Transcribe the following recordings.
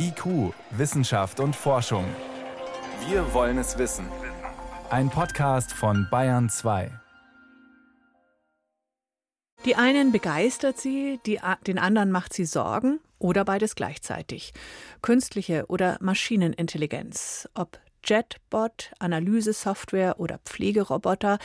IQ, Wissenschaft und Forschung. Wir wollen es wissen. Ein Podcast von Bayern 2. Die einen begeistert sie, die, den anderen macht sie Sorgen oder beides gleichzeitig. Künstliche oder Maschinenintelligenz, ob Jetbot, Analysesoftware oder Pflegeroboter.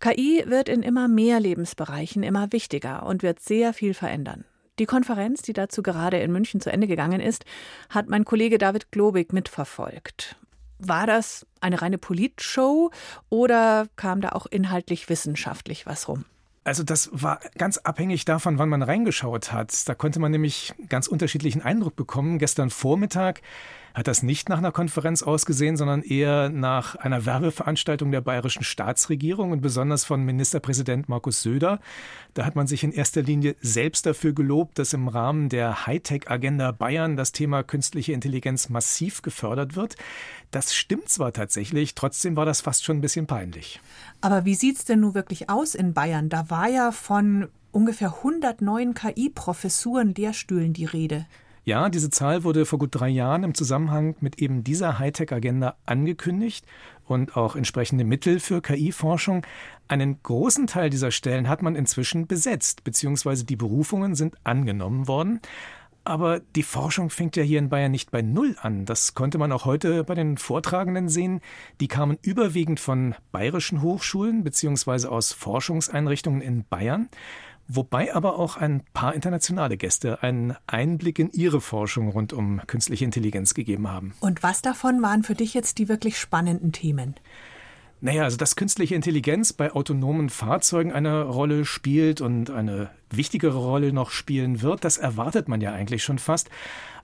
KI wird in immer mehr Lebensbereichen immer wichtiger und wird sehr viel verändern. Die Konferenz, die dazu gerade in München zu Ende gegangen ist, hat mein Kollege David Globig mitverfolgt. War das eine reine Politshow oder kam da auch inhaltlich wissenschaftlich was rum? Also das war ganz abhängig davon, wann man reingeschaut hat. Da konnte man nämlich ganz unterschiedlichen Eindruck bekommen. Gestern Vormittag hat das nicht nach einer Konferenz ausgesehen, sondern eher nach einer Werbeveranstaltung der bayerischen Staatsregierung und besonders von Ministerpräsident Markus Söder. Da hat man sich in erster Linie selbst dafür gelobt, dass im Rahmen der Hightech-Agenda Bayern das Thema künstliche Intelligenz massiv gefördert wird. Das stimmt zwar tatsächlich, trotzdem war das fast schon ein bisschen peinlich. Aber wie sieht es denn nun wirklich aus in Bayern? Da war ja von ungefähr 100 neuen KI-Professuren, Lehrstühlen die Rede. Ja, diese Zahl wurde vor gut drei Jahren im Zusammenhang mit eben dieser Hightech-Agenda angekündigt und auch entsprechende Mittel für KI-Forschung. Einen großen Teil dieser Stellen hat man inzwischen besetzt, beziehungsweise die Berufungen sind angenommen worden. Aber die Forschung fängt ja hier in Bayern nicht bei Null an. Das konnte man auch heute bei den Vortragenden sehen. Die kamen überwiegend von bayerischen Hochschulen beziehungsweise aus Forschungseinrichtungen in Bayern wobei aber auch ein paar internationale Gäste einen Einblick in ihre Forschung rund um künstliche Intelligenz gegeben haben. Und was davon waren für dich jetzt die wirklich spannenden Themen? Naja, also dass künstliche Intelligenz bei autonomen Fahrzeugen eine Rolle spielt und eine wichtigere Rolle noch spielen wird, das erwartet man ja eigentlich schon fast.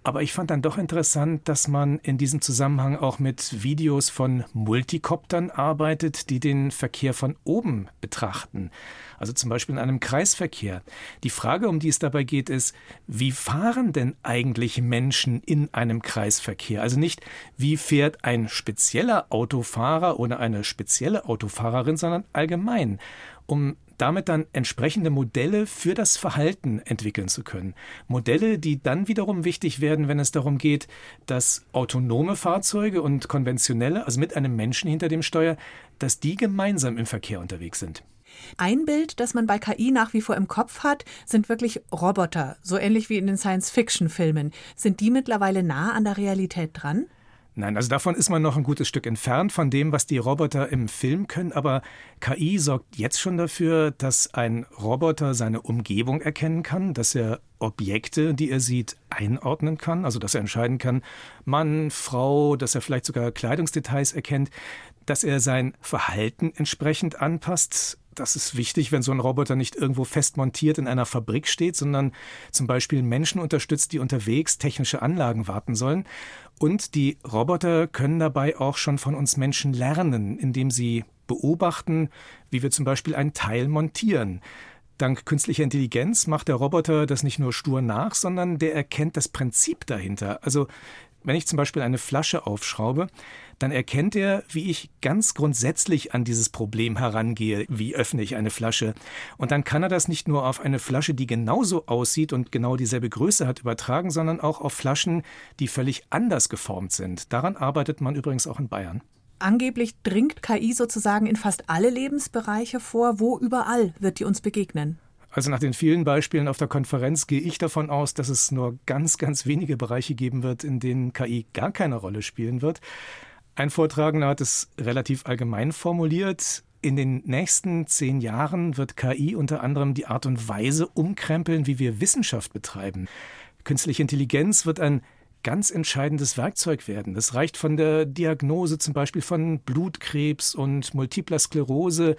Aber ich fand dann doch interessant, dass man in diesem Zusammenhang auch mit Videos von Multikoptern arbeitet, die den Verkehr von oben betrachten. Also zum Beispiel in einem Kreisverkehr. Die Frage, um die es dabei geht, ist, wie fahren denn eigentlich Menschen in einem Kreisverkehr? Also nicht, wie fährt ein spezieller Autofahrer oder eine spezielle Autofahrerin, sondern allgemein um damit dann entsprechende Modelle für das Verhalten entwickeln zu können. Modelle, die dann wiederum wichtig werden, wenn es darum geht, dass autonome Fahrzeuge und konventionelle, also mit einem Menschen hinter dem Steuer, dass die gemeinsam im Verkehr unterwegs sind. Ein Bild, das man bei KI nach wie vor im Kopf hat, sind wirklich Roboter, so ähnlich wie in den Science-Fiction-Filmen. Sind die mittlerweile nah an der Realität dran? Nein, also davon ist man noch ein gutes Stück entfernt von dem, was die Roboter im Film können. Aber KI sorgt jetzt schon dafür, dass ein Roboter seine Umgebung erkennen kann, dass er Objekte, die er sieht, einordnen kann. Also dass er entscheiden kann, Mann, Frau, dass er vielleicht sogar Kleidungsdetails erkennt, dass er sein Verhalten entsprechend anpasst das ist wichtig, wenn so ein Roboter nicht irgendwo fest montiert in einer Fabrik steht, sondern zum Beispiel Menschen unterstützt, die unterwegs technische Anlagen warten sollen. Und die Roboter können dabei auch schon von uns Menschen lernen, indem sie beobachten, wie wir zum Beispiel ein Teil montieren. Dank künstlicher Intelligenz macht der Roboter das nicht nur stur nach, sondern der erkennt das Prinzip dahinter. Also wenn ich zum Beispiel eine Flasche aufschraube, dann erkennt er, wie ich ganz grundsätzlich an dieses Problem herangehe. Wie öffne ich eine Flasche? Und dann kann er das nicht nur auf eine Flasche, die genauso aussieht und genau dieselbe Größe hat, übertragen, sondern auch auf Flaschen, die völlig anders geformt sind. Daran arbeitet man übrigens auch in Bayern. Angeblich dringt KI sozusagen in fast alle Lebensbereiche vor. Wo überall wird die uns begegnen? Also nach den vielen Beispielen auf der Konferenz gehe ich davon aus, dass es nur ganz, ganz wenige Bereiche geben wird, in denen KI gar keine Rolle spielen wird. Ein Vortragender hat es relativ allgemein formuliert. In den nächsten zehn Jahren wird KI unter anderem die Art und Weise umkrempeln, wie wir Wissenschaft betreiben. Künstliche Intelligenz wird ein ganz entscheidendes Werkzeug werden. Das reicht von der Diagnose zum Beispiel von Blutkrebs und multipler Sklerose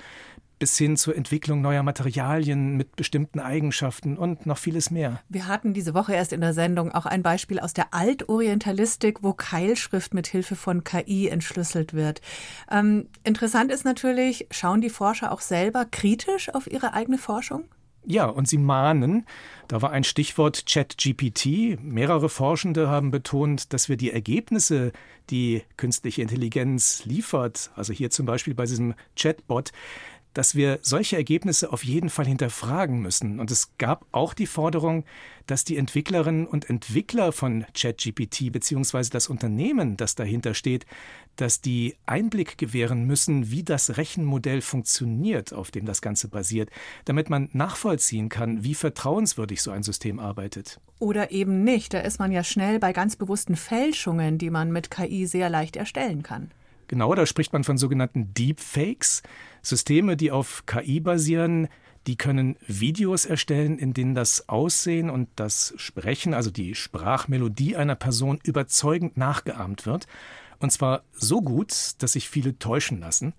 bis hin zur Entwicklung neuer Materialien mit bestimmten Eigenschaften und noch vieles mehr. Wir hatten diese Woche erst in der Sendung auch ein Beispiel aus der Altorientalistik, wo Keilschrift mit Hilfe von KI entschlüsselt wird. Ähm, interessant ist natürlich, schauen die Forscher auch selber kritisch auf ihre eigene Forschung? Ja, und sie mahnen, da war ein Stichwort ChatGPT. Mehrere Forschende haben betont, dass wir die Ergebnisse, die künstliche Intelligenz liefert, also hier zum Beispiel bei diesem Chatbot, dass wir solche Ergebnisse auf jeden Fall hinterfragen müssen. Und es gab auch die Forderung, dass die Entwicklerinnen und Entwickler von ChatGPT beziehungsweise das Unternehmen, das dahinter steht, dass die Einblick gewähren müssen, wie das Rechenmodell funktioniert, auf dem das Ganze basiert, damit man nachvollziehen kann, wie vertrauenswürdig so ein System arbeitet. Oder eben nicht. Da ist man ja schnell bei ganz bewussten Fälschungen, die man mit KI sehr leicht erstellen kann. Genau, da spricht man von sogenannten Deepfakes, Systeme, die auf KI basieren, die können Videos erstellen, in denen das Aussehen und das Sprechen, also die Sprachmelodie einer Person überzeugend nachgeahmt wird. Und zwar so gut, dass sich viele täuschen lassen.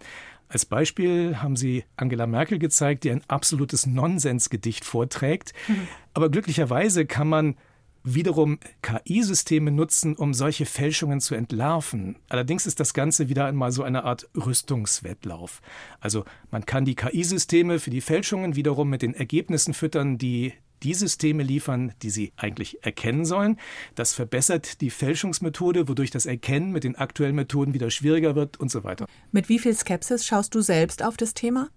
Als Beispiel haben sie Angela Merkel gezeigt, die ein absolutes Nonsensgedicht vorträgt. Mhm. Aber glücklicherweise kann man wiederum KI-Systeme nutzen, um solche Fälschungen zu entlarven. Allerdings ist das Ganze wieder einmal so eine Art Rüstungswettlauf. Also man kann die KI-Systeme für die Fälschungen wiederum mit den Ergebnissen füttern, die die Systeme liefern, die sie eigentlich erkennen sollen. Das verbessert die Fälschungsmethode, wodurch das Erkennen mit den aktuellen Methoden wieder schwieriger wird und so weiter. Mit wie viel Skepsis schaust du selbst auf das Thema?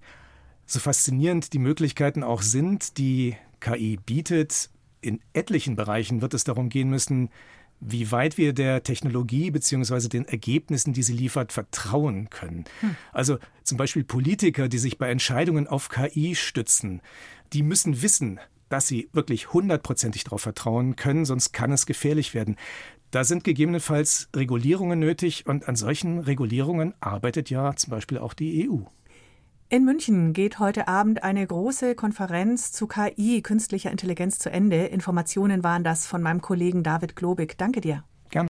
So faszinierend die Möglichkeiten auch sind, die KI bietet, in etlichen Bereichen wird es darum gehen müssen, wie weit wir der Technologie bzw. den Ergebnissen, die sie liefert, vertrauen können. Hm. Also zum Beispiel Politiker, die sich bei Entscheidungen auf KI stützen, die müssen wissen, dass sie wirklich hundertprozentig darauf vertrauen können, sonst kann es gefährlich werden. Da sind gegebenenfalls Regulierungen nötig und an solchen Regulierungen arbeitet ja zum Beispiel auch die EU. In München geht heute Abend eine große Konferenz zu KI, künstlicher Intelligenz, zu Ende. Informationen waren das von meinem Kollegen David Globig. Danke dir.